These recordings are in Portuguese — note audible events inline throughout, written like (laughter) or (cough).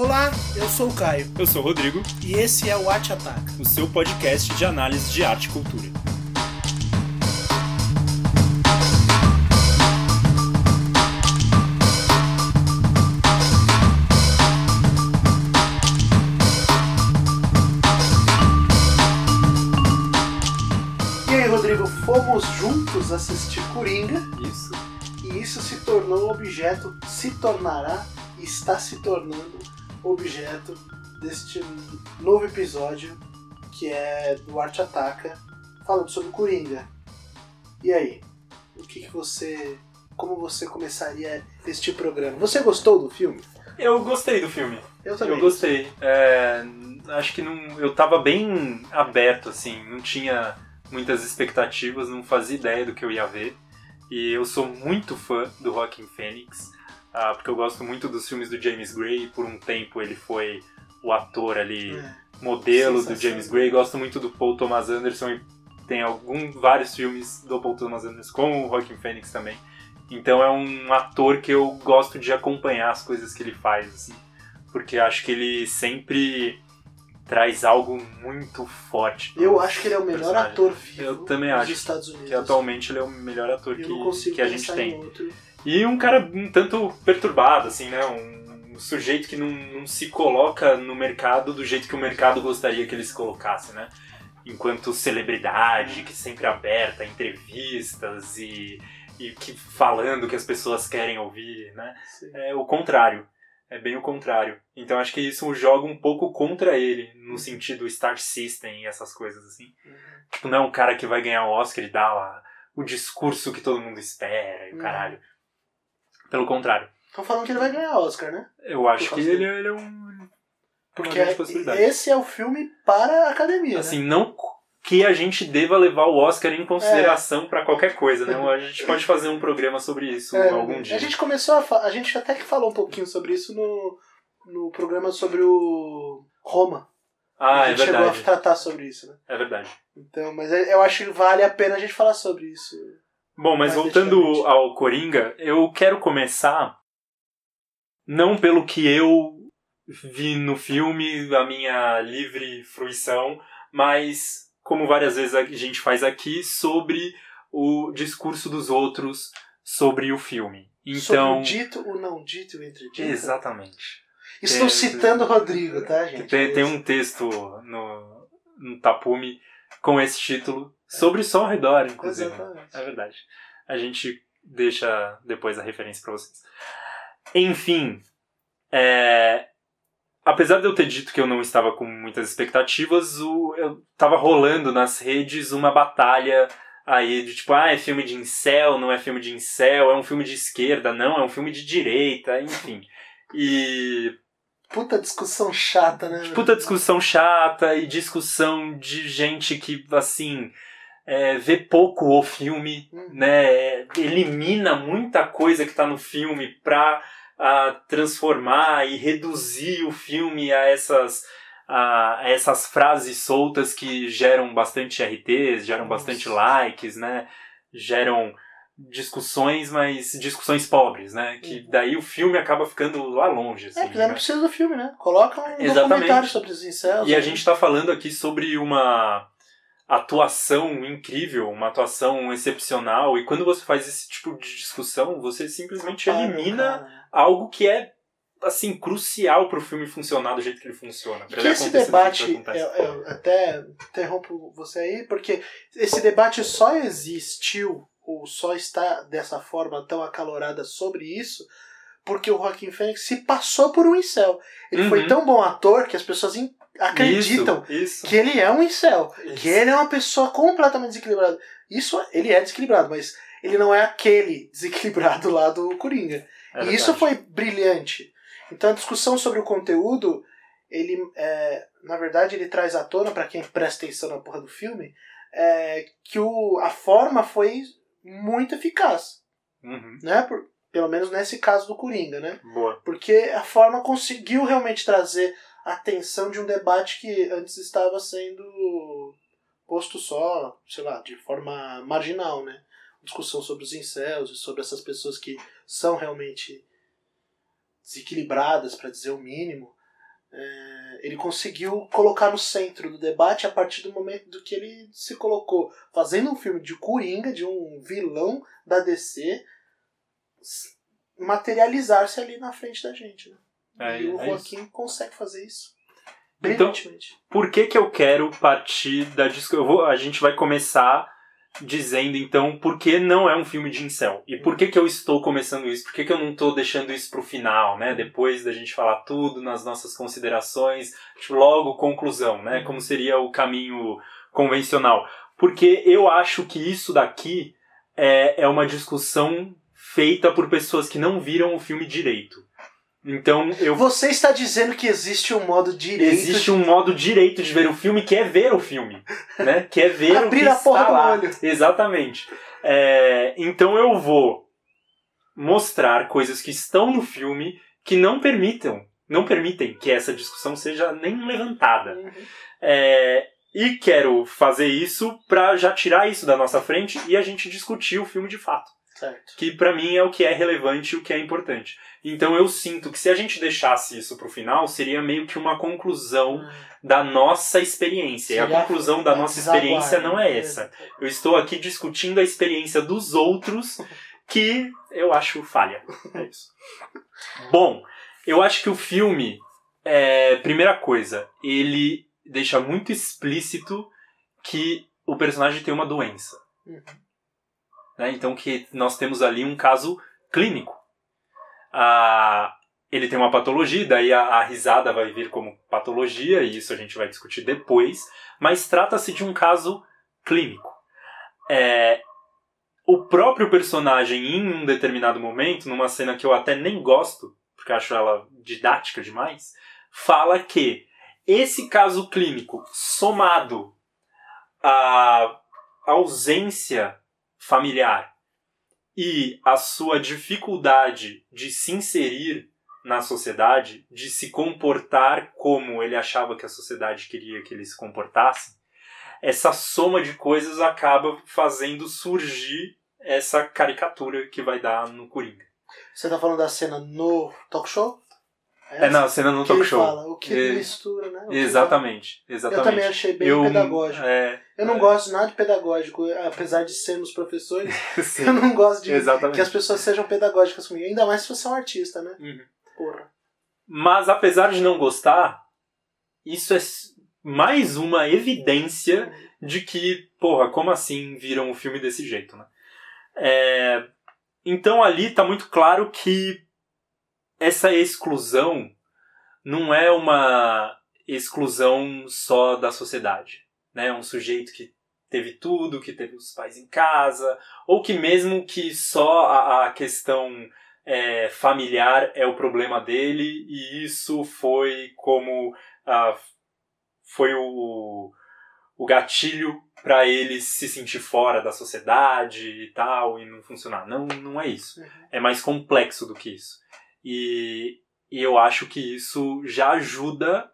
Olá, eu sou o Caio Eu sou o Rodrigo, e esse é o Arte Ataca. o seu podcast de análise de arte e cultura. E aí, Rodrigo, fomos juntos assistir Coringa Isso. e isso se tornou um objeto, se tornará e está se tornando objeto deste novo episódio que é do Arte Ataca, falando sobre Coringa. E aí, o que, que você. Como você começaria este programa? Você gostou do filme? Eu gostei do filme. Eu também. Eu gostei. É, acho que não, eu tava bem aberto, assim, não tinha muitas expectativas, não fazia ideia do que eu ia ver. E eu sou muito fã do Joaquin Phoenix, ah, porque eu gosto muito dos filmes do James Gray. Por um tempo ele foi o ator ali, É. modelo do. James Gray. Gosto muito do Paul Thomas Anderson e tem algum, vários filmes do Paul Thomas Anderson com o Joaquin Phoenix também. Então é um ator que eu gosto de acompanhar as coisas que ele faz, assim, porque acho que ele sempre traz algo muito forte. Eu acho que ele é o melhor personagem. ator vivo Eu também dos acho Estados Unidos. Que atualmente ele é o melhor ator eu que, que a gente tem. em outro. E um cara um tanto perturbado, assim, né? Um, um sujeito que não, não se coloca no mercado do jeito que o mercado gostaria que ele se colocasse, né? Enquanto celebridade, que sempre aberta a entrevistas e, e que falando o que as pessoas querem ouvir, né? Sim. É o contrário. É bem o contrário. Então acho que isso joga um pouco contra ele, no sentido Star System e essas coisas assim. Tipo, não é um cara que vai ganhar o Oscar e dar lá o discurso que todo mundo espera e o Uhum. caralho. Pelo contrário. Estão falando que ele vai ganhar Oscar, né? Eu acho que ele, ele é um. Porque possibilidade. esse é o filme para a academia. Assim, né? não que a gente deva levar o Oscar em consideração pra qualquer coisa, né? A gente pode fazer um programa sobre isso É, algum dia. A gente começou a. A gente até que falou um pouquinho sobre isso no, no programa sobre o Roma. Ah, a é gente chegou verdade. a tratar sobre isso, né? É verdade. Então, mas é- eu acho que vale a pena a gente falar sobre isso. Bom, mas voltando ao Coringa, eu quero começar não pelo que eu vi no filme, a minha livre fruição, mas como várias vezes a gente faz aqui, sobre o discurso dos outros sobre o filme. Sobre Então, o dito, o não dito, o entre exatamente. Estou É, citando o Rodrigo, tá, gente? Tem, tem um texto no, no Tapume com esse título sobre só ao redor, inclusive. Exatamente. É verdade. A gente deixa depois a referência pra vocês. Enfim, é, apesar de eu ter dito que eu não estava com muitas expectativas, o, eu tava rolando nas redes uma batalha aí de tipo, ah, é filme de incel, não é filme de incel, é um filme de esquerda, não, é um filme de direita, enfim. E Puta discussão chata, né? puta discussão chata e discussão de gente que, assim, é, vê pouco o filme, Hum. né? Elimina muita coisa que tá no filme pra ah, transformar e reduzir o filme a essas, a, a essas frases soltas que geram bastante RTs, geram Nossa. bastante likes, né? Geram discussões, mas discussões pobres, né? Que Uhum. daí o filme acaba ficando lá longe. É, Assim, porque não né? precisa do filme, né? Coloca um Exatamente. documentário sobre os incels. E a gente está falando aqui sobre uma atuação incrível, uma atuação excepcional. E quando você faz esse tipo de discussão, você simplesmente elimina cara. algo que é assim crucial para o filme funcionar do jeito que ele funciona. que ele esse debate, eu, eu até interrompo você aí, porque esse debate só existiu, ou só está dessa forma tão acalorada sobre isso, porque o Joaquim Fênix se passou por um incel. Ele Uhum. foi tão bom ator que as pessoas acreditam Isso, isso. que ele é um incel, Isso. que ele é uma pessoa completamente desequilibrada. Isso, ele é desequilibrado, mas ele não é aquele (laughs) desequilibrado lá do Coringa. É e isso foi brilhante. Então a discussão sobre o conteúdo, ele, é, na verdade, ele traz à tona, para quem presta atenção na porra do filme, é, que o, a forma foi muito eficaz. Uhum. Né? Por- pelo menos nesse caso do Coringa, né? Boa. Porque a forma conseguiu realmente trazer a atenção de um debate que antes estava sendo posto só, sei lá, de forma marginal, né? Discussão sobre os incels e sobre essas pessoas que são realmente desequilibradas, para dizer o mínimo. é, ele conseguiu colocar no centro do debate a partir do momento do que ele se colocou fazendo um filme de Coringa, de um vilão da DC, materializar-se ali na frente da gente. Né? É, e o é Joaquim consegue fazer isso. Então. Por que, que eu quero partir da discussão? A gente vai começar dizendo então por que não é um filme de incel. E por que, que eu estou começando isso? Por que, que eu não estou deixando isso pro final, né? Depois da gente falar tudo nas nossas considerações, tipo, logo conclusão, né? Como seria o caminho convencional. Porque eu acho que isso daqui é, é uma discussão feita por pessoas que não viram o filme direito. Então eu Você está dizendo que existe um modo direito Existe um modo direito de ver o filme que é ver o filme, (laughs) né? Que é ver o Abrir que a porra do lá. olho. Exatamente. É, então eu vou mostrar coisas que estão no filme que não permitam, não permitem que essa discussão seja nem levantada. Uhum. É, e quero fazer isso pra já tirar isso da nossa frente e a gente discutir o filme de fato Certo. que pra mim é o que é relevante e o que é importante. Então eu sinto que se a gente deixasse isso pro final, seria meio que uma conclusão da nossa experiência. e a Seria conclusão da nossa experiência não é né? essa. Eu estou aqui discutindo a experiência dos outros que eu acho falha. É isso. Bom, eu acho que o filme, é, primeira coisa, ele deixa muito explícito que o personagem tem uma doença. Uhum. Né? Então que nós temos ali um caso clínico. Ah, ele tem uma patologia, daí a, a risada vai vir como patologia, e isso a gente vai discutir depois, mas trata-se de um caso clínico. É, o próprio personagem, em um determinado momento, numa cena que eu até nem gosto, porque acho ela didática demais, fala que esse caso clínico, somado à ausência familiar e a sua dificuldade de se inserir na sociedade, de se comportar como ele achava que a sociedade queria que ele se comportasse, essa soma de coisas acaba fazendo surgir essa caricatura que vai dar no Coringa. Você tá falando da cena no talk show? É na cena no que talk ele show. fala, o que É, mistura, né? O que Exatamente, Eu exatamente. também achei bem Eu- pedagógico. É, Eu não é. gosto nada de pedagógico, apesar de sermos professores. (laughs) Eu não gosto de exatamente. que as pessoas sejam pedagógicas comigo. Ainda mais se você é um artista, né? Uhum. Porra. Mas apesar de não gostar, isso é mais uma evidência de que, porra, como assim viram o filme desse jeito, né? É, então ali tá muito claro que essa exclusão não é uma exclusão só da sociedade, né? Um sujeito que teve tudo, que teve os pais em casa, ou que mesmo que só a, a questão é, familiar é o problema dele e isso foi como ah, foi o, o gatilho para ele se sentir fora da sociedade e tal e não funcionar. Não, não é isso. Uhum. É mais complexo do que isso. E, e eu acho que isso já ajuda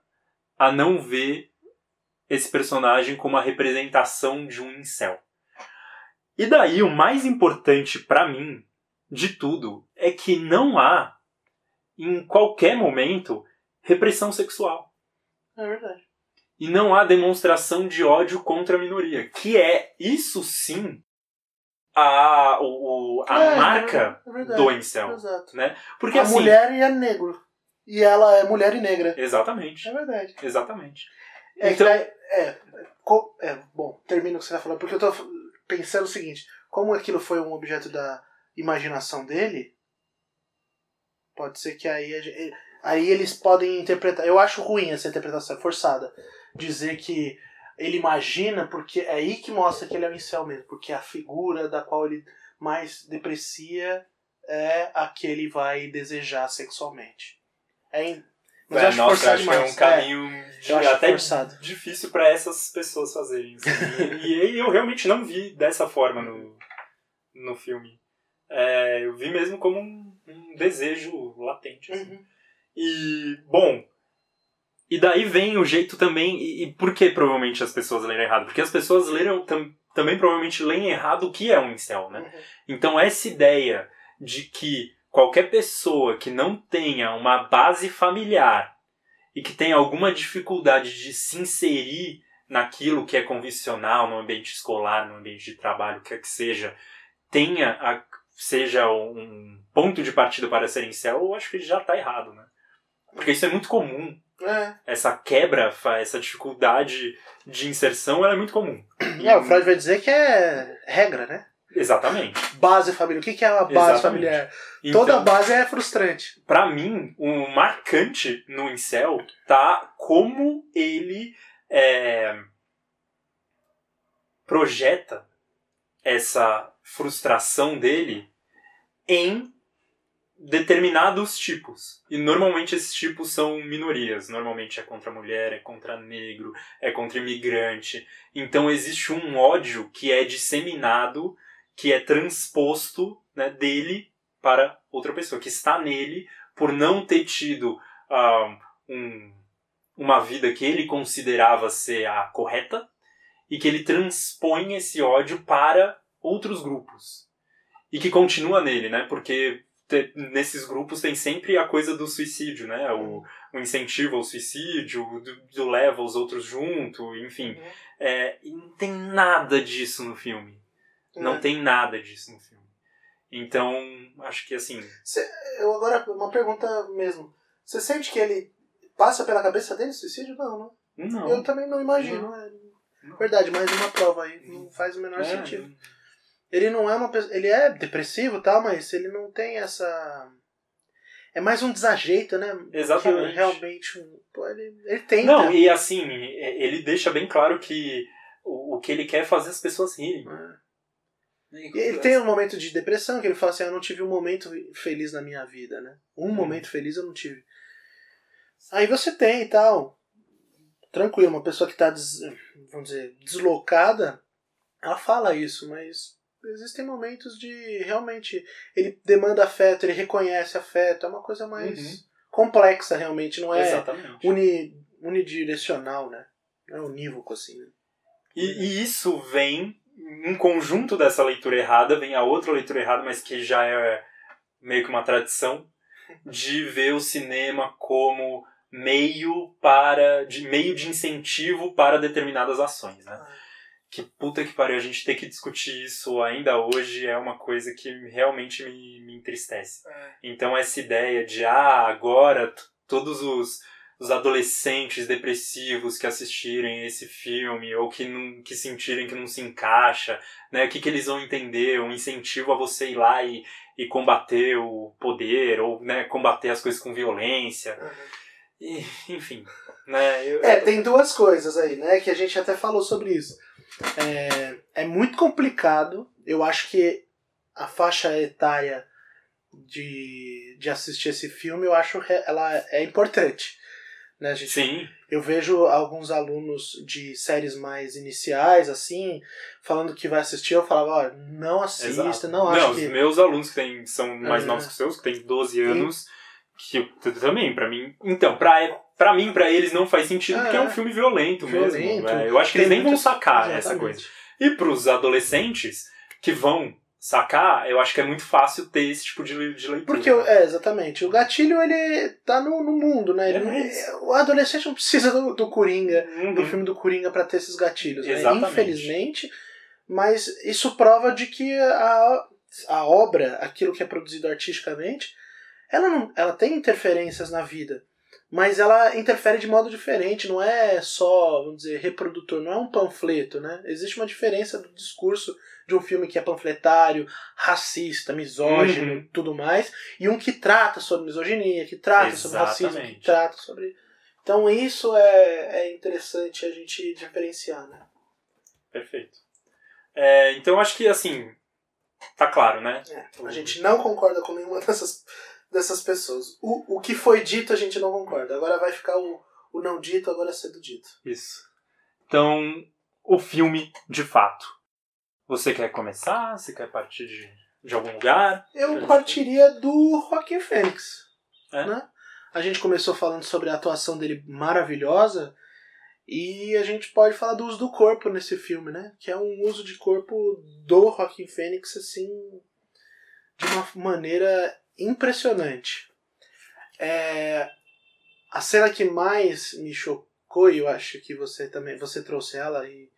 a não ver esse personagem como a representação de um incel. E daí o mais importante para mim de tudo é que não há em qualquer momento repressão sexual É verdade. e não há demonstração de ódio contra a minoria, que é isso sim a, o, a É, marca é verdade. do incel, Exato. né? Porque a assim, mulher e é negro. E ela é mulher e negra. exatamente, É verdade. exatamente. É, Então- daí- é, é, bom, termina o que você tá falando, porque eu tô pensando o seguinte, como aquilo foi um objeto da imaginação dele, pode ser que aí, gen- aí eles podem interpretar. Eu acho ruim essa interpretação, é forçada. Dizer que ele imagina, porque é aí que mostra que ele é um incel mesmo, porque a figura da qual ele mais deprecia é a que ele vai desejar sexualmente. É, mas É, acho nossa, forçado acho que é um caminho de- eu acho até forçado. difícil para essas pessoas fazerem. assim. e, e eu realmente não vi dessa forma no, no filme. É, eu vi mesmo como um, um desejo latente. assim. Uhum. E, bom, e daí vem o jeito também. E, e por que provavelmente as pessoas leram errado? Porque as pessoas leram tam, também provavelmente leem errado o que é um incel, né? Uhum. Então, essa ideia de que qualquer pessoa que não tenha uma base familiar e que tem alguma dificuldade de se inserir naquilo que é convencional, no ambiente escolar, no ambiente de trabalho, quer que seja, tenha a, seja um ponto de partida para ser incel, eu acho que já está errado, né? Porque isso é muito comum. É. Essa quebra, essa dificuldade de inserção, ela é muito comum. É, o Freud vai dizer que é regra, né? Exatamente. Base familiar. O que é a base Exatamente. familiar? Então, Toda base é frustrante. Pra mim, o marcante no incel tá como ele é, projeta essa frustração dele em determinados tipos. E normalmente esses tipos são minorias. Normalmente é contra mulher, é contra negro, é contra imigrante. Então existe um ódio que é disseminado, que é transposto né, dele para outra pessoa, que está nele por não ter tido ah, um, uma vida que ele considerava ser a correta e que ele transpõe esse ódio para outros grupos. E que continua nele, né? Porque te- nesses grupos tem sempre a coisa do suicídio, né? O, o incentivo ao suicídio, do, do leva os outros junto, enfim. É, e não tem nada disso no filme. Não É. tem nada disso no filme. Então, acho que assim. Eu agora, uma pergunta mesmo. Você sente que ele passa pela cabeça dele suicídio? Não, né? Não. Eu também não imagino. é. Verdade, mais uma prova aí. Não faz o menor É, sentido. Ele não é uma pessoa. Ele é depressivo e tal, mas ele não tem essa. É mais um desajeito, né? Exatamente. Que realmente. Pô, ele, ele tenta. Não, e assim, ele deixa bem claro que o, o que ele quer é fazer as pessoas rirem. É. E ele tem um momento de depressão que ele fala assim: Eu não tive um momento feliz na minha vida, né? Um Hum. momento feliz eu não tive. Aí você tem e tal. Tranquilo, uma pessoa que tá, des- vamos dizer, deslocada, ela fala isso, mas existem momentos de realmente. Ele demanda afeto, ele reconhece afeto, é uma coisa mais Uhum. complexa realmente, não é Exatamente. uni, unidirecional, né? Não é unívoco assim, né? E, e isso vem, em conjunto dessa leitura errada, vem a outra leitura errada, mas que já é meio que uma tradição, de ver o cinema como meio para de meio de incentivo para determinadas ações, né? Que puta que pariu, a gente ter que discutir isso ainda hoje é uma coisa que realmente me, me entristece. Então essa ideia de ah, agora todos os, os adolescentes depressivos que assistirem esse filme ou que não que sentirem que não se encaixa, né, o que, que eles vão entender, um incentivo a você ir lá e, e combater o poder ou né, combater as coisas com violência, e, enfim, né? eu- É, tem duas coisas aí, né? Que a gente até falou sobre isso. É, é muito complicado. Eu acho que a faixa etária de, de assistir esse filme, eu acho re- ela é importante. Né, gente, Sim, eu vejo alguns alunos de séries mais iniciais, assim, falando que vai assistir, eu falava, olha, não assista, exato. não acho os que. meus alunos que têm, são mais É. novos que os seus, que têm 12 anos, que eu- t- também, pra mim. Então, pra, pra mim, pra eles não faz sentido, É. porque é um filme violento, mesmo. Violento. né? Eu acho que Tem eles nem vão sacar essa Exatamente. coisa. E pros adolescentes que vão sacar, eu acho que é muito fácil ter esse tipo de, de leitura. Porque, é, exatamente. O gatilho, ele tá no, no mundo, né? Ele- É, O adolescente não precisa do, do Coringa, Uhum. do filme do Coringa pra ter esses gatilhos, né? Infelizmente, mas isso prova de que a, a obra, aquilo que é produzido artisticamente, ela, não, ela tem interferências na vida, mas ela interfere de modo diferente, não é só, vamos dizer, reprodutor, não é um panfleto, né? Existe uma diferença do discurso de um filme que é panfletário, racista, misógino, Uhum. tudo mais, e um que trata sobre misoginia, que trata sobre racismo, que Exatamente. trata sobre então isso é, é interessante a gente diferenciar, né? Perfeito. É, então, eu acho que, assim, tá claro, né? A gente não concorda com nenhuma dessas, dessas pessoas. O, o que foi dito a gente não concorda. Agora vai ficar o, o não dito, agora sendo dito. Isso. Então, o filme, de fato. Você quer começar? Você quer partir de, de algum lugar? Eu partiria do Joaquim Fênix. É? Né? A gente começou falando sobre a atuação dele maravilhosa. E a gente pode falar do uso do corpo nesse filme, né? Que é um uso de corpo do Joaquim Fênix, assim, de uma maneira impressionante. É, A cena que mais me chocou, e eu acho que você também você trouxe ela e,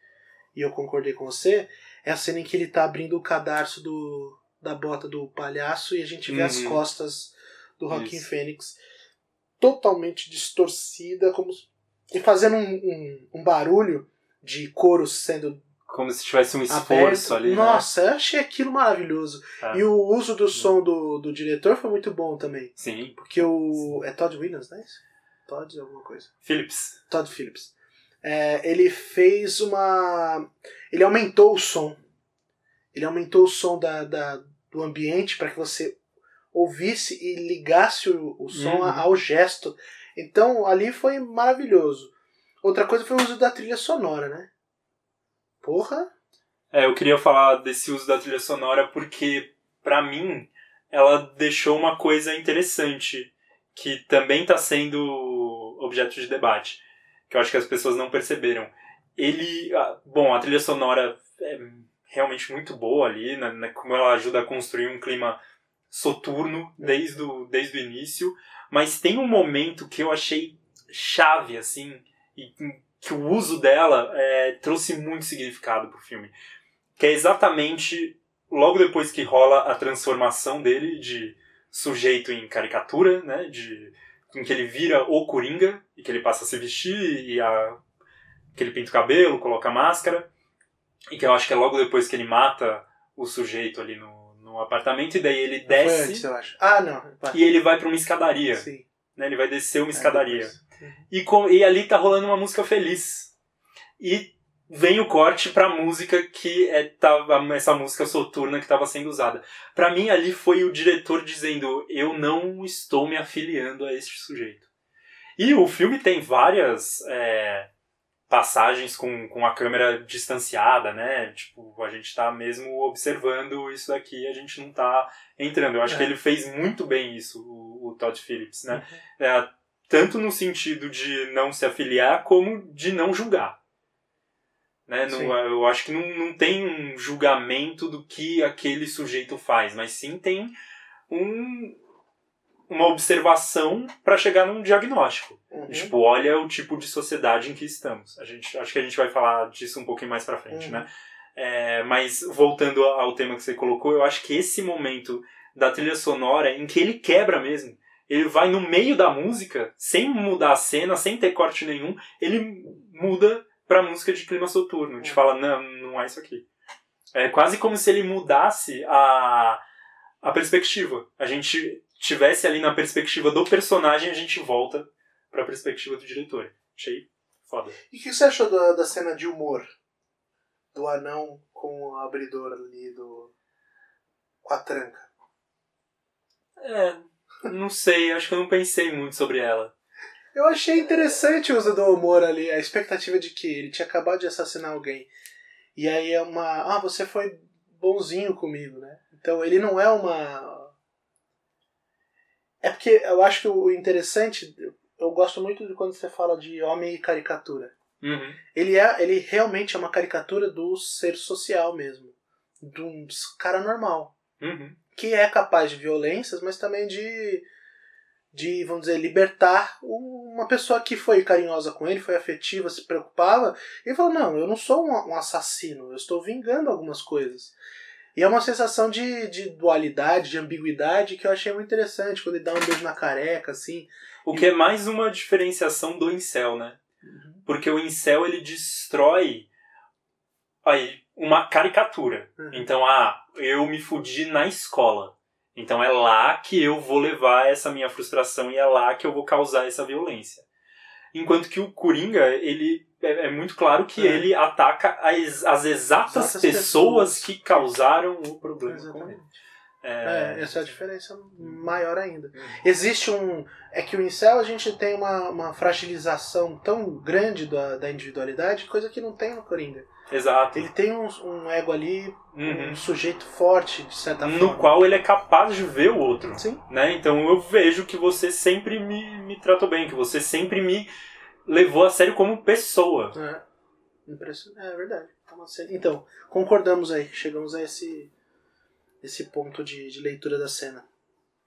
e eu concordei com você, é a cena em que ele tá abrindo o cadarço do, da bota do palhaço e a gente vê as Uhum. costas do Isso. Fênix totalmente distorcida, como e fazendo um, um, um barulho de couro sendo Como se tivesse um esforço aberto. ali. né? Nossa, eu achei aquilo maravilhoso. É. E o uso do som do, do diretor foi muito bom também. Sim. Porque o. É Todd Williams, não é isso? Todd alguma coisa. Phillips. Todd Phillips. É, ele fez uma. Ele aumentou o som. Ele aumentou o som da, da- do ambiente para que você ouvisse e ligasse o, o som Uhum. ao gesto. Então ali foi maravilhoso. Outra coisa foi o uso da trilha sonora, né? Porra! É, eu queria falar desse uso da trilha sonora porque, pra mim, ela deixou uma coisa interessante que também está sendo objeto de debate, que eu acho que as pessoas não perceberam. Ele, bom, a trilha sonora é realmente muito boa ali, né, né, como ela ajuda a construir um clima soturno desde o, desde o início, mas tem um momento que eu achei chave, assim, e que o uso dela é, trouxe muito significado pro filme. Que é exatamente logo depois que rola a transformação dele de sujeito em caricatura, né? De, em que ele vira o Coringa e que ele passa a se vestir e a, que ele pinta o cabelo, coloca a máscara. E que eu acho que é logo depois que ele mata o sujeito ali no, no apartamento e daí ele desce antes, eu acho. Ah, não. e ele vai pra uma escadaria. Sim. Né? Ele vai descer uma É, escadaria. depois. E, com- e ali tá rolando uma música feliz. E vem o corte pra música que é tava, essa música soturna que estava sendo usada. Pra mim ali foi o diretor dizendo: "Eu não estou me afiliando a este sujeito". E o filme tem várias é, passagens com, com a câmera distanciada, né? Tipo, a gente tá mesmo observando isso daqui, a gente não tá entrando. Eu acho É. que ele fez muito bem isso, o, o Todd Phillips, né? Uhum. É, tanto no sentido de não se afiliar, como de não julgar. Né? Não- eu acho que não, não tem um julgamento do que aquele sujeito faz, mas sim tem um, uma observação para chegar num diagnóstico. Uhum. Tipo, olha o tipo de sociedade em que estamos. A gente, acho que a gente vai falar disso um pouquinho mais pra frente, Uhum. né? É, mas voltando ao tema que você colocou, eu acho que esse momento da trilha sonora em que ele quebra mesmo, ele vai no meio da música, sem mudar a cena, sem ter corte nenhum, ele muda pra música de clima soturno. Te Uhum. fala, não, não é isso aqui. É quase como se ele mudasse a, a perspectiva. A gente tivesse ali na perspectiva do personagem, a gente volta pra perspectiva do diretor. Achei foda. E o que você achou da, da cena de humor? Do anão com o abridor ali do. com a tranca. É, não sei, acho que eu não pensei muito sobre ela. Eu achei interessante o uso do humor ali, a expectativa de que ele tinha acabado de assassinar alguém. E aí é uma. Ah, você foi bonzinho comigo, né? Então ele não é uma. É porque eu acho que o interessante. Eu gosto muito de quando você fala de homem e caricatura. Uhum. Ele é, ele realmente é uma caricatura do ser social mesmo, de um cara normal, Uhum. Que é capaz de violências, mas também de, de vamos dizer, libertar uma pessoa que foi carinhosa com ele, foi afetiva, se preocupava, e falou não, eu não sou um, assassino, eu estou vingando algumas coisas. E é uma sensação de, de dualidade, de ambiguidade que eu achei muito interessante quando ele dá um beijo na careca, assim. O que é mais uma diferenciação do incel, né? Porque o incel ele destrói aí uma caricatura. Uhum. Então, ah, eu me fudi na escola. Então é lá que eu vou levar essa minha frustração e é lá que eu vou causar essa violência. Enquanto que o Coringa, ele é, é muito claro que É. ele ataca as, as exatas Exatas pessoas, pessoas. que causaram o problema. Exatamente. É, É, essa é a diferença maior ainda. Existe um. É que o incel a gente tem uma, uma fragilização tão grande da, da individualidade, coisa que não tem no Coringa. Exato. Ele tem um, um ego ali, Uhum. um sujeito forte, de certa No forma. qual ele é capaz de ver o outro. Sim. né? Então eu vejo que você sempre me, me tratou bem, que você sempre me levou a sério como pessoa. É, impressionante. É verdade. Cena- Então, concordamos aí. Chegamos a esse, esse ponto de, de leitura da cena.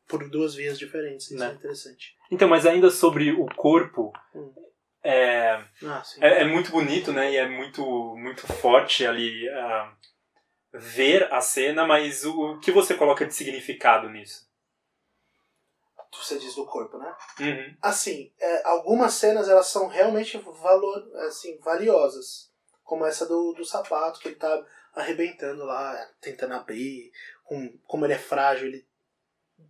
por duas vias diferentes. Isso Né. é interessante. Então, mas ainda sobre o corpo, Hum. É, Ah, é, é muito bonito, né? E é muito, muito forte ali ah, ver a cena, mas o, o que você coloca de significado nisso? Você diz do corpo, né? Uhum. Assim, é, algumas cenas elas são realmente valor, assim, valiosas. Como essa do, do sapato, que ele tá arrebentando lá, tentando abrir. Com, como ele é frágil, ele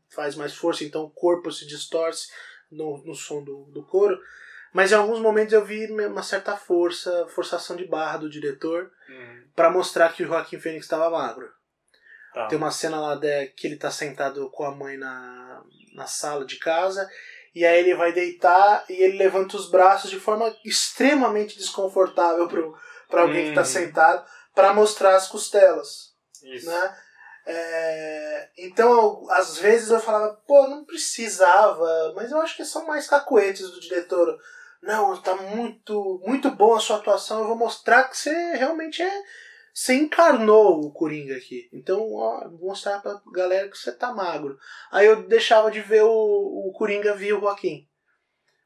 faz mais força, então o corpo se distorce no, no som do, do couro. Mas em alguns momentos eu vi uma certa força, forçação de barra do diretor Uhum. para mostrar que o Joaquim Fênix estava magro. Tá. Tem uma cena lá de, que ele tá sentado com a mãe na, na sala de casa. E aí ele vai deitar e ele levanta os braços de forma extremamente desconfortável pro, pra alguém que tá Uhum. sentado para mostrar as costelas. Isso. Né? É, então, às vezes eu falava, pô, não precisava, mas eu acho que são mais cacuetes do diretor. Não, tá muito, muito bom a sua atuação, eu vou mostrar que você realmente é. Você encarnou o Coringa aqui. Então, ó, vou mostrar pra galera que você tá magro. Aí eu deixava de ver o, o Coringa via o Joaquim.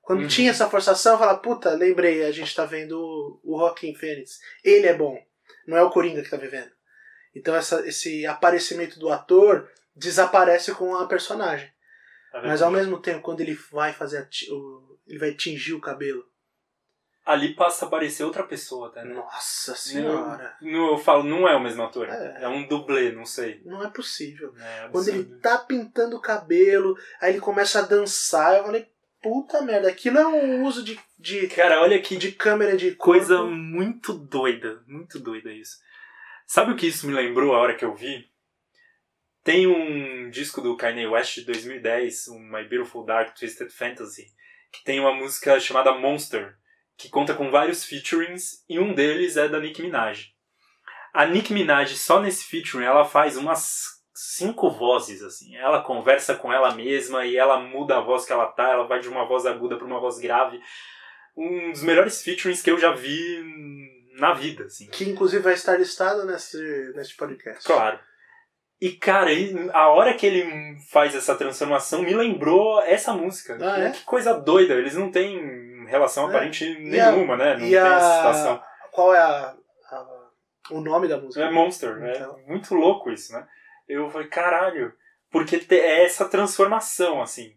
Quando Uhum. tinha essa forçação, eu falava, puta, lembrei, a gente tá vendo o, o Joaquim Fênix. Ele é bom, não é o Coringa que tá vivendo. Então essa, esse aparecimento do ator desaparece com a personagem. Tá Mas ao mesmo tempo, quando ele vai fazer a o, ele vai tingir o cabelo. Ali passa a aparecer outra pessoa até, né? Nossa senhora. Não, eu falo, não é o mesmo ator. É. É, um dublê, não sei. Não é possível. É Quando ele tá pintando o cabelo, aí ele começa a dançar, eu falei, puta merda, aquilo é um uso de, de, Cara, olha que de câmera de coisa corpo. muito doida. Muito doida isso. Sabe o que isso me lembrou a hora que eu vi? Tem um disco do Kanye West de 2010, um My Beautiful Dark Twisted Fantasy, que tem uma música chamada Monster, que conta com vários featurings e um deles é da Nicki Minaj. A Nicki Minaj, só nesse featuring, ela faz umas cinco vozes, assim. Ela conversa com ela mesma e ela muda a voz que ela tá, ela vai de uma voz aguda para uma voz grave. Um dos melhores featurings que eu já vi na vida, assim. Que inclusive vai estar listado nesse, nesse podcast. Claro. E, cara, a hora que ele faz essa transformação me lembrou essa música. Ah, é? Que coisa doida. Eles não têm relação É. aparente E a- nenhuma, né? Não tem a- essa citação. Qual é a, a- o nome da música? É Monster. Então. É muito louco isso, né? Eu falei, caralho. Porque é essa transformação, assim.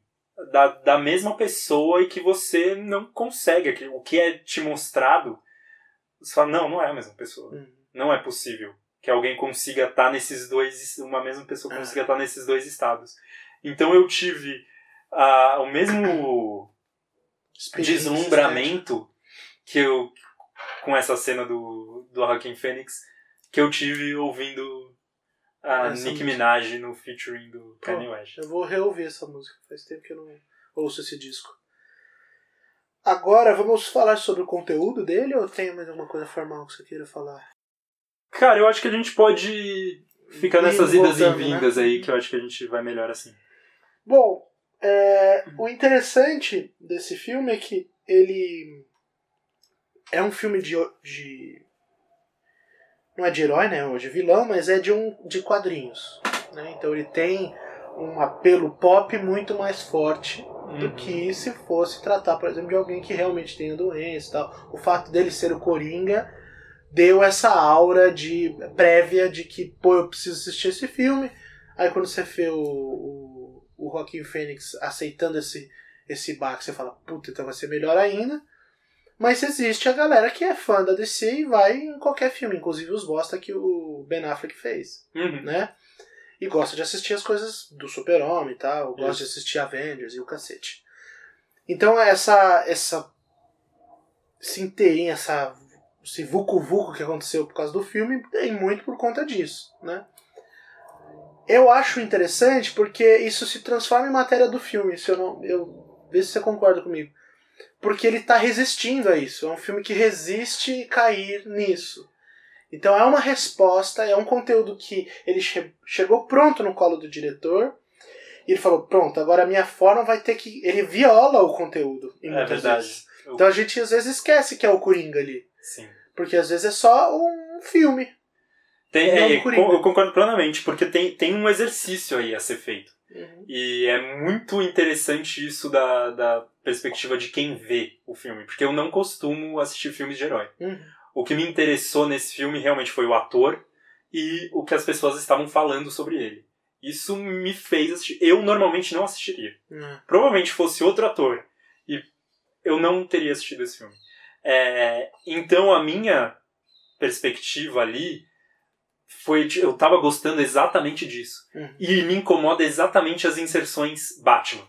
Da, da mesma pessoa e que você não consegue. O que é te mostrado, você fala, não, não é a mesma pessoa. Hum. Não é possível que alguém consiga estar nesses dois, uma mesma pessoa Ah. consiga estar nesses dois estados. Então eu tive ah, o mesmo Experiência deslumbramento que eu com essa cena do do Joaquin Phoenix que eu tive ouvindo a Essa Nicki música. Minaj no featuring do Kanye West. Eu vou reouvir essa música. Faz tempo que eu não ouço esse disco. Agora vamos falar sobre o conteúdo dele ou tem mais alguma coisa formal que você queira falar? Cara, eu acho que a gente pode ficar nessas idas e voltando, né? vindas aí que eu acho que a gente vai melhor assim. Bom, é, o interessante desse filme é que ele é um filme de, de não é de herói, né, ou de vilão, mas é de um de quadrinhos, né? Então ele tem um apelo pop muito mais forte do Uhum. que se fosse tratar, por exemplo, de alguém que realmente tenha doença e tal. O fato dele ser o Coringa deu essa aura de prévia de que, pô, eu preciso assistir esse filme. Aí quando você vê o, o, o Joaquim Fênix aceitando esse, esse bar, você fala, puta, então vai ser melhor ainda. Mas existe a galera que é fã da DC e vai em qualquer filme, inclusive os bosta que o Ben Affleck fez Uhum. né? E gosta de assistir as coisas do Super-Homem e tal, gosta Isso. de assistir Avengers e o cacete. Então essa essa esse inteirinho, essa esse vucu vucu que aconteceu por causa do filme tem muito por conta disso, né? Eu acho interessante porque isso se transforma em matéria do filme, se eu não eu vê se você concorda comigo. Porque ele está resistindo a isso, é um filme que resiste cair nisso. Então é uma resposta, é um conteúdo que ele che chegou pronto no colo do diretor. E ele falou: pronto, agora a minha forma vai ter que. Ele viola o conteúdo. Em É muitas verdade. vezes. Então a gente às vezes esquece que é o Coringa ali. Sim. Porque às vezes é só um filme. Tem, é, con- eu concordo plenamente, porque tem, tem um exercício aí a ser feito. Uhum. E é muito interessante isso da, da perspectiva de quem vê o filme, porque eu não costumo assistir filmes de herói. Uhum. O que me interessou nesse filme realmente foi o ator e o que as pessoas estavam falando sobre ele. Isso me fez assistir. Eu normalmente não assistiria. Uhum. Provavelmente fosse outro ator e eu não teria assistido esse filme. É, então a minha perspectiva ali foi eu tava gostando exatamente disso. Uhum. E me incomoda exatamente as inserções Batman.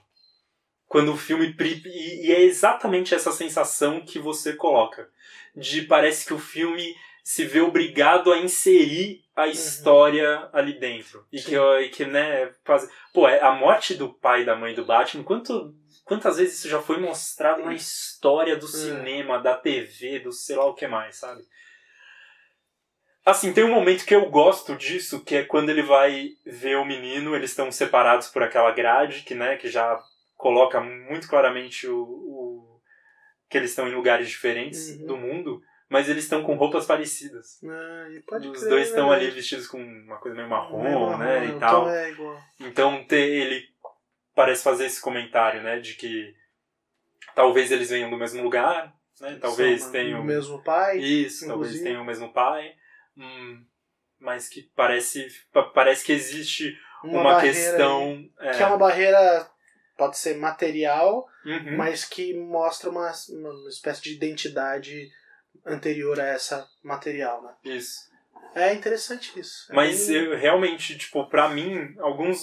Quando o filme. E, e é exatamente essa sensação que você coloca. De parece que o filme se vê obrigado a inserir a história ali dentro. E Uhum. Sim. que, e que, né, quase. Pô, é- a morte do pai e da mãe do Batman, quanto, quantas vezes isso já foi mostrado na história do cinema, da TV, do sei lá o que mais, sabe? Assim, tem um momento que eu gosto disso, que é quando ele vai ver o menino, eles estão separados por aquela grade, que, né, que já coloca muito claramente o, o- que eles estão em lugares diferentes Uhum. do mundo, mas eles estão com roupas parecidas. Ah, Os crer, dois estão né? ali vestidos com uma coisa meio marrom, Meio né, marrom, e tal. Então é. Então te- ele parece fazer esse comentário, né, de que talvez eles venham do mesmo lugar, né, talvez São tenham o mesmo pai. isso, talvez inclusive. tenham o mesmo pai, hum, mas que parece pa- parece que existe uma, barreira questão é, Que é uma barreira, pode ser material, uhum, mas que mostra uma, uma espécie de identidade anterior a essa material, né? isso. É interessante isso. É Mas eu realmente, tipo, pra mim, alguns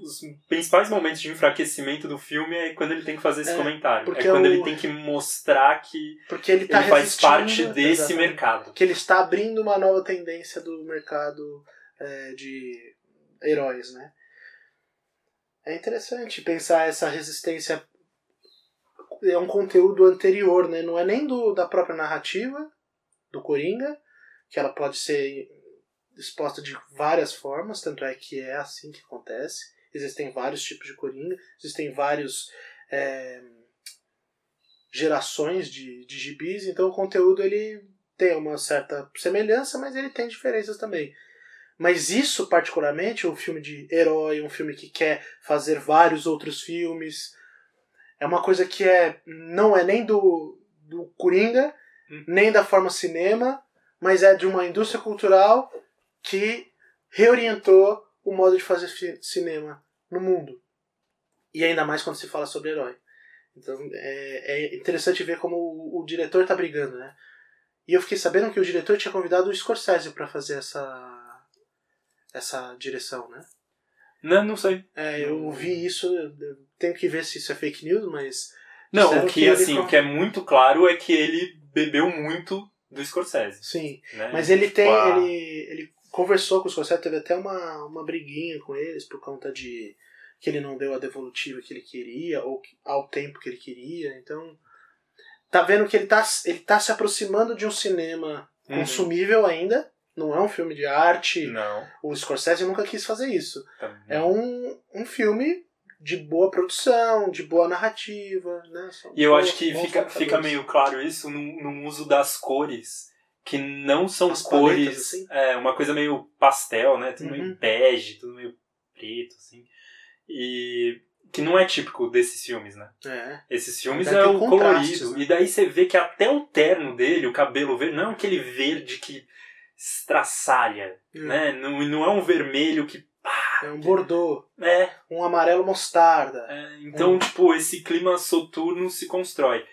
os principais momentos de enfraquecimento do filme é quando ele tem que fazer esse É, comentário. É quando o- ele tem que mostrar que Porque ele, tá ele faz parte desse exatamente. mercado. Que ele está abrindo uma nova tendência do mercado é, de heróis, né? É interessante pensar essa resistência. É um conteúdo anterior, né? Não é nem do, da própria narrativa do Coringa, que ela pode ser exposta de várias formas, tanto é que é assim que acontece. Existem vários tipos de Coringa, existem vários é, gerações de, de gibis, então o conteúdo ele tem uma certa semelhança, mas ele tem diferenças também. Mas isso, particularmente, um filme de herói, um filme que quer fazer vários outros filmes, é uma coisa que é não é nem do, do Coringa, Hum. nem da forma cinema, mas é de uma indústria cultural que reorientou o modo de fazer cinema no mundo. E ainda mais quando se fala sobre herói. Então é, é interessante ver como o, o diretor tá brigando, né? E eu fiquei sabendo que o diretor tinha convidado o Scorsese para fazer essa essa direção, né? Não, não sei. É, eu vi isso, eu tenho que ver se isso é fake news, mas Não, o que, que ele assim, com- o que é muito claro é que ele bebeu muito do Scorsese. sim. Né? Mas ele Tipo, tem, a- ele, ele conversou com o Scorsese, teve até uma, uma briguinha com eles por conta de que ele não deu a devolutiva que ele queria ou que- ao tempo que ele queria. Então, tá vendo que ele tá, ele tá se aproximando de um cinema Uhum. consumível ainda. Não é um filme de arte. Não. O Scorsese nunca quis fazer isso. também. É um, um filme de boa produção, de boa narrativa, né? São E eu acho que fica, fica meio claro isso no, no uso das cores, que não são As cores. paletas, assim? É, uma coisa meio pastel, né? Tudo Uhum. meio bege, tudo meio preto, assim. E que não é típico desses filmes, né? É. Esses filmes é o colorido. né? E daí você vê que até o terno dele, o cabelo verde, não é aquele verde que estraçalha, Hum. né? Não, não é um vermelho que. É um Bordeaux, É, um amarelo mostarda. É, então, Hum. tipo, esse clima soturno se constrói.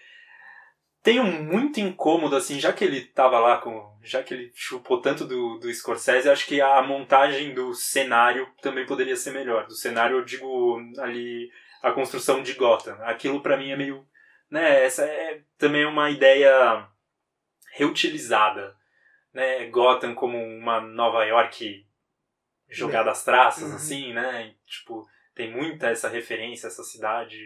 Um muito incômodo, assim, já que ele tava lá com. Já que ele chupou tanto do, do Scorsese, acho que a montagem do cenário também poderia ser melhor. Do cenário, eu digo ali, a construção de Gotham. Aquilo pra mim é meio. Né, essa é também uma ideia reutilizada. Né, Gotham como uma Nova York jogada às traças, Uhum. assim, né? Tipo, tem muita essa referência, essa cidade.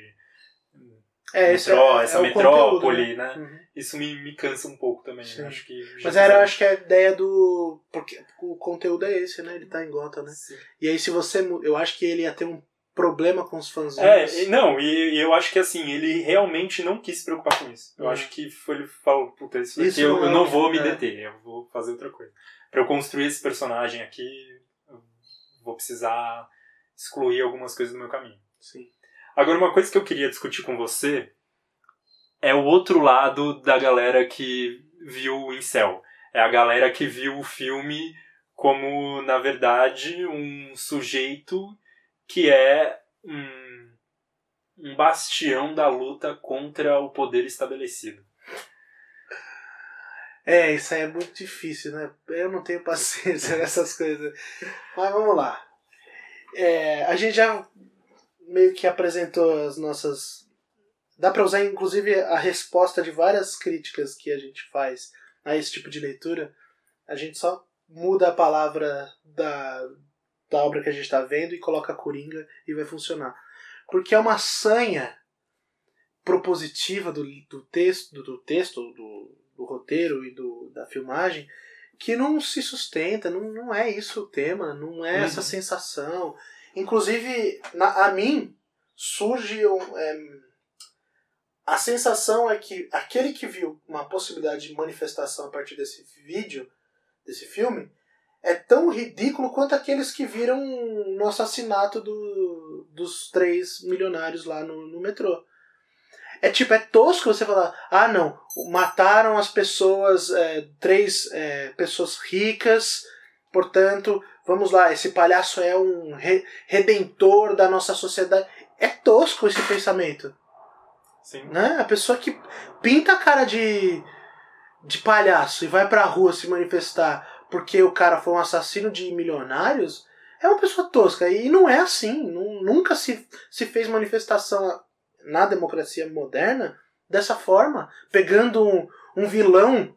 É, esse metró- é, essa é metrópole, conteúdo, né? Uhum. Isso me, me cansa um pouco também. Sim. Acho que Mas era, eu acho que a ideia do. Porque o conteúdo é esse, né? Ele tá em Gotham, né? Sim. E aí, se você. Eu acho que ele ia ter um problema com os fãs. É, e- não, e, e eu acho que assim, ele realmente não quis se preocupar com isso. Eu Uhum. acho que foi, ele falou, puta, isso, Isso eu, não eu é não o- vou me é. deter, eu vou fazer outra coisa. Pra eu construir esse personagem aqui, eu vou precisar excluir algumas coisas do meu caminho. Sim. Agora, uma coisa que eu queria discutir com você é o outro lado da galera que viu o Incel. É a galera que viu o filme como, na verdade, um sujeito que é um, um bastião da luta contra o poder estabelecido. É, isso aí é muito difícil, né? Eu não tenho (laughs) paciência nessas coisas. Mas vamos lá. É, a gente já meio que apresentou as nossas. Dá para usar inclusive a resposta de várias críticas que a gente faz a esse tipo de leitura. A gente só muda a palavra da, da obra que a gente está vendo e coloca Coringa e vai funcionar. Porque é uma sanha propositiva do, do texto, do, do texto, do, do roteiro e do, da filmagem que não se sustenta, não, não é isso o tema, não é uhum. essa sensação. Inclusive, na, a mim, surge um, é, a sensação é que aquele que viu uma possibilidade de manifestação a partir desse vídeo, desse filme, é tão ridículo quanto aqueles que viram no assassinato do, dos três milionários lá no, no metrô. É tipo, é tosco você falar, ah não, mataram as pessoas, é, três é, pessoas ricas, portanto, vamos lá, esse palhaço é um re redentor da nossa sociedade. É tosco esse pensamento. Sim. Né? A pessoa que pinta a cara de, de palhaço e vai pra rua se manifestar porque o cara foi um assassino de milionários é uma pessoa tosca. E não é assim. Nunca se, se fez manifestação na democracia moderna dessa forma, pegando um, um vilão.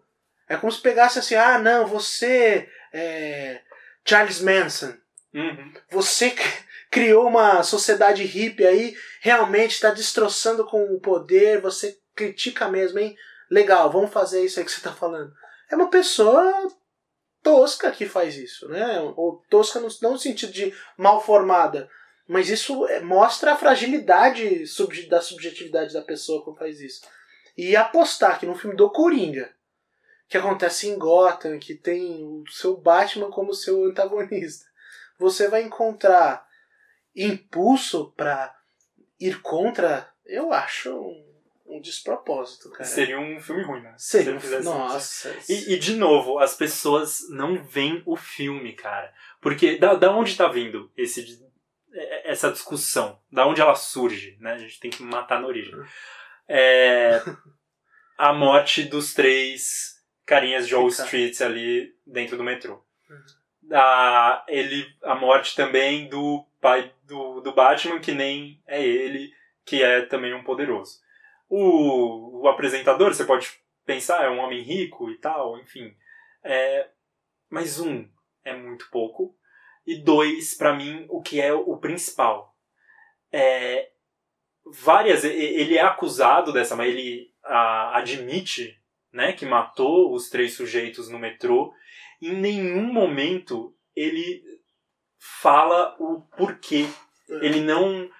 É como se pegasse assim, ah, não, você é Charles Manson. Uhum. Você (laughs) criou uma sociedade hippie aí, realmente está destroçando com o poder, você critica mesmo, hein? Legal, vamos fazer isso aí que você está falando. É uma pessoa tosca que faz isso, né? Ou tosca não no sentido de mal formada, mas isso é, mostra a fragilidade da subjetividade da pessoa quando faz isso. E apostar que no filme do Coringa, que acontece em Gotham, que tem o seu Batman como seu antagonista, você vai encontrar impulso para ir contra, eu acho um, um, despropósito, cara. Seria um filme ruim, né? Seria. Se Nossa. E, e, de novo, as pessoas não veem o filme, cara. Porque da, da onde tá vindo esse essa discussão, da onde ela surge, né? A gente tem que matar na origem. É a morte dos três carinhas de Wall Street ali dentro do metrô. Uhum. A, ele, a morte também do pai do, do Batman, que nem é ele, que é também um poderoso. O, o apresentador, você pode pensar, é um homem rico e tal, enfim. É, mas um, é muito pouco. E dois, para mim, o que é o principal. É, várias. Ele é acusado dessa, mas ele a, admite né, que matou os três sujeitos no metrô. Em nenhum momento ele fala o porquê. É. Ele não.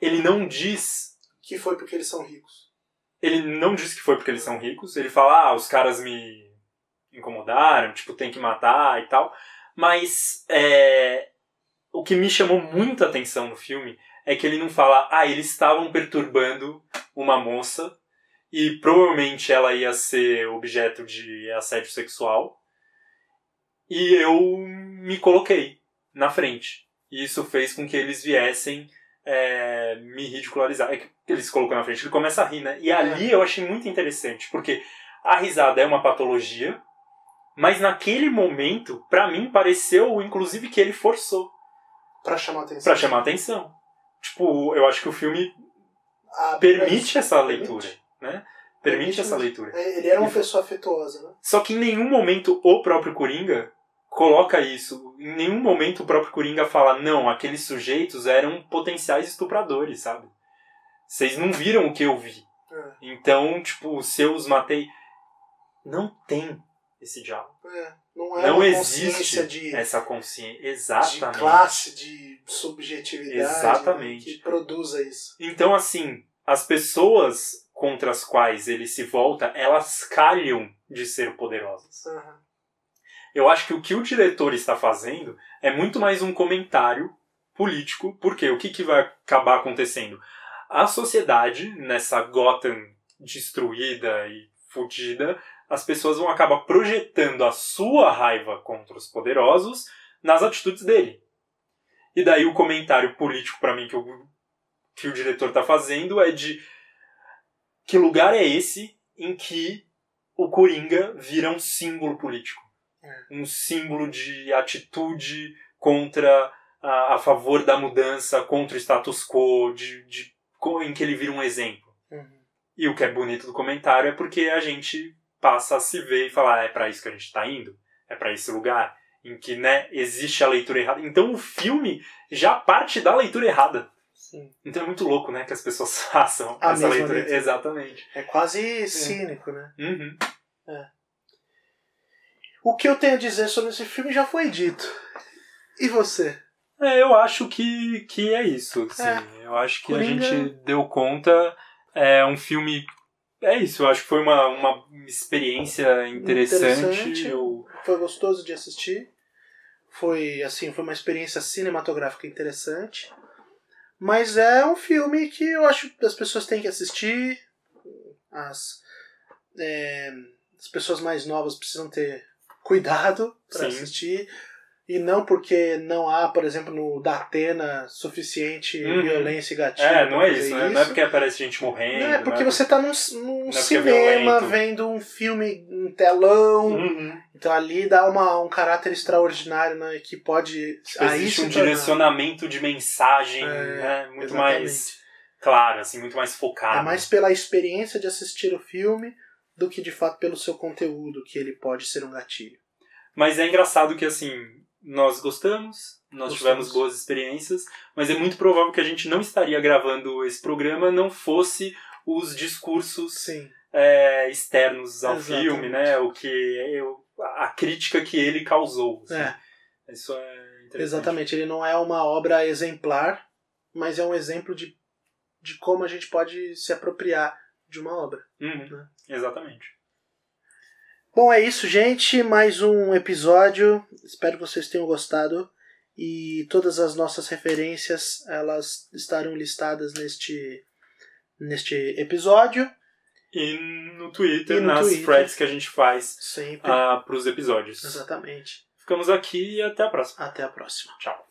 Ele não diz. Que foi porque eles são ricos. Ele não diz que foi porque eles são ricos. Ele fala, ah, os caras me incomodaram, tipo, tem que matar e tal. Mas é, o que me chamou muita atenção no filme é que ele não fala, ah, eles estavam perturbando uma moça e provavelmente ela ia ser objeto de assédio sexual. E eu me coloquei na frente. E isso fez com que eles viessem é, me ridicularizar. É que eles se colocam na frente, ele começa a rir, né? E ali eu achei muito interessante, porque a risada é uma patologia mas naquele momento, para mim, pareceu, inclusive, que ele forçou. para chamar atenção. Pra chamar atenção. Tipo, eu acho que o filme ah, permite essa permite. leitura, né? Permite, permite essa leitura. É, ele era uma pessoa afetuosa, né? Só que em nenhum momento o próprio Coringa coloca isso. Em nenhum momento o próprio Coringa fala, não, aqueles sujeitos eram potenciais estupradores, sabe? Vocês não viram o que eu vi. É. Então, tipo, se eu os matei. Não tem esse diálogo. É, não é não existe de, essa consciência. Exatamente. De classe, de subjetividade Exatamente. Né, que produza isso. Então, assim, as pessoas contra as quais ele se volta, elas calham de ser poderosas. Uhum. Eu acho que o que o diretor está fazendo é muito mais um comentário político, porque o que, que vai acabar acontecendo? A sociedade, nessa Gotham destruída e fodida, as pessoas vão acabar projetando a sua raiva contra os poderosos nas atitudes dele. E daí o comentário político para mim que o, que o diretor tá fazendo é de que lugar é esse em que o Coringa vira um símbolo político? É. Um símbolo de atitude contra a, a, favor da mudança, contra o status quo, de, de, em que ele vira um exemplo. Uhum. E o que é bonito do comentário é porque a gente passa a se ver e falar, ah, é para isso que a gente está indo? É para esse lugar em que, né, existe a leitura errada. Então o filme já parte da leitura errada. Sim. Então é muito louco, né, que as pessoas (laughs) façam a essa leitura. leitura. Exatamente. É quase cínico, é. né? Uhum. É. O que eu tenho a dizer sobre esse filme já foi dito. E você? É, eu acho que, que é isso. Sim. É. Eu acho que Coringa... a gente deu conta. É um filme. É isso, eu acho que foi uma, uma experiência interessante. interessante. Eu... Foi gostoso de assistir. Foi assim, foi uma experiência cinematográfica interessante. Mas é um filme que eu acho que as pessoas têm que assistir. As, é, as pessoas mais novas precisam ter cuidado para assistir. E não porque não há, por exemplo, no Datena suficiente uhum. violência e gatilho. É, não é isso, né? Não é porque aparece gente morrendo. Não é porque não é você está num, num é cinema vendo um filme em telão. Uhum. Então ali dá uma, um caráter extraordinário né, que pode. Tipo, existe um direcionamento de mensagem é, né, muito exatamente. mais claro, assim, muito mais focado. É mais pela experiência de assistir o filme do que de fato pelo seu conteúdo, que ele pode ser um gatilho. Mas é engraçado que assim nós gostamos, nós gostamos. tivemos boas experiências, mas é muito provável que a gente não estaria gravando esse programa não fosse os discursos é, externos ao Exatamente. filme, né? O que a crítica que ele causou. Assim. É. Isso é interessante. Exatamente, ele não é uma obra exemplar, mas é um exemplo de, de como a gente pode se apropriar de uma obra. Uhum. Né? Exatamente. Bom, é isso, gente. Mais um episódio. Espero que vocês tenham gostado. E todas as nossas referências elas estarão listadas neste, neste episódio. E no Twitter, e no nas Twitter. threads que a gente faz uh, para os episódios. Exatamente. Ficamos aqui e até a próxima. Até a próxima. Tchau.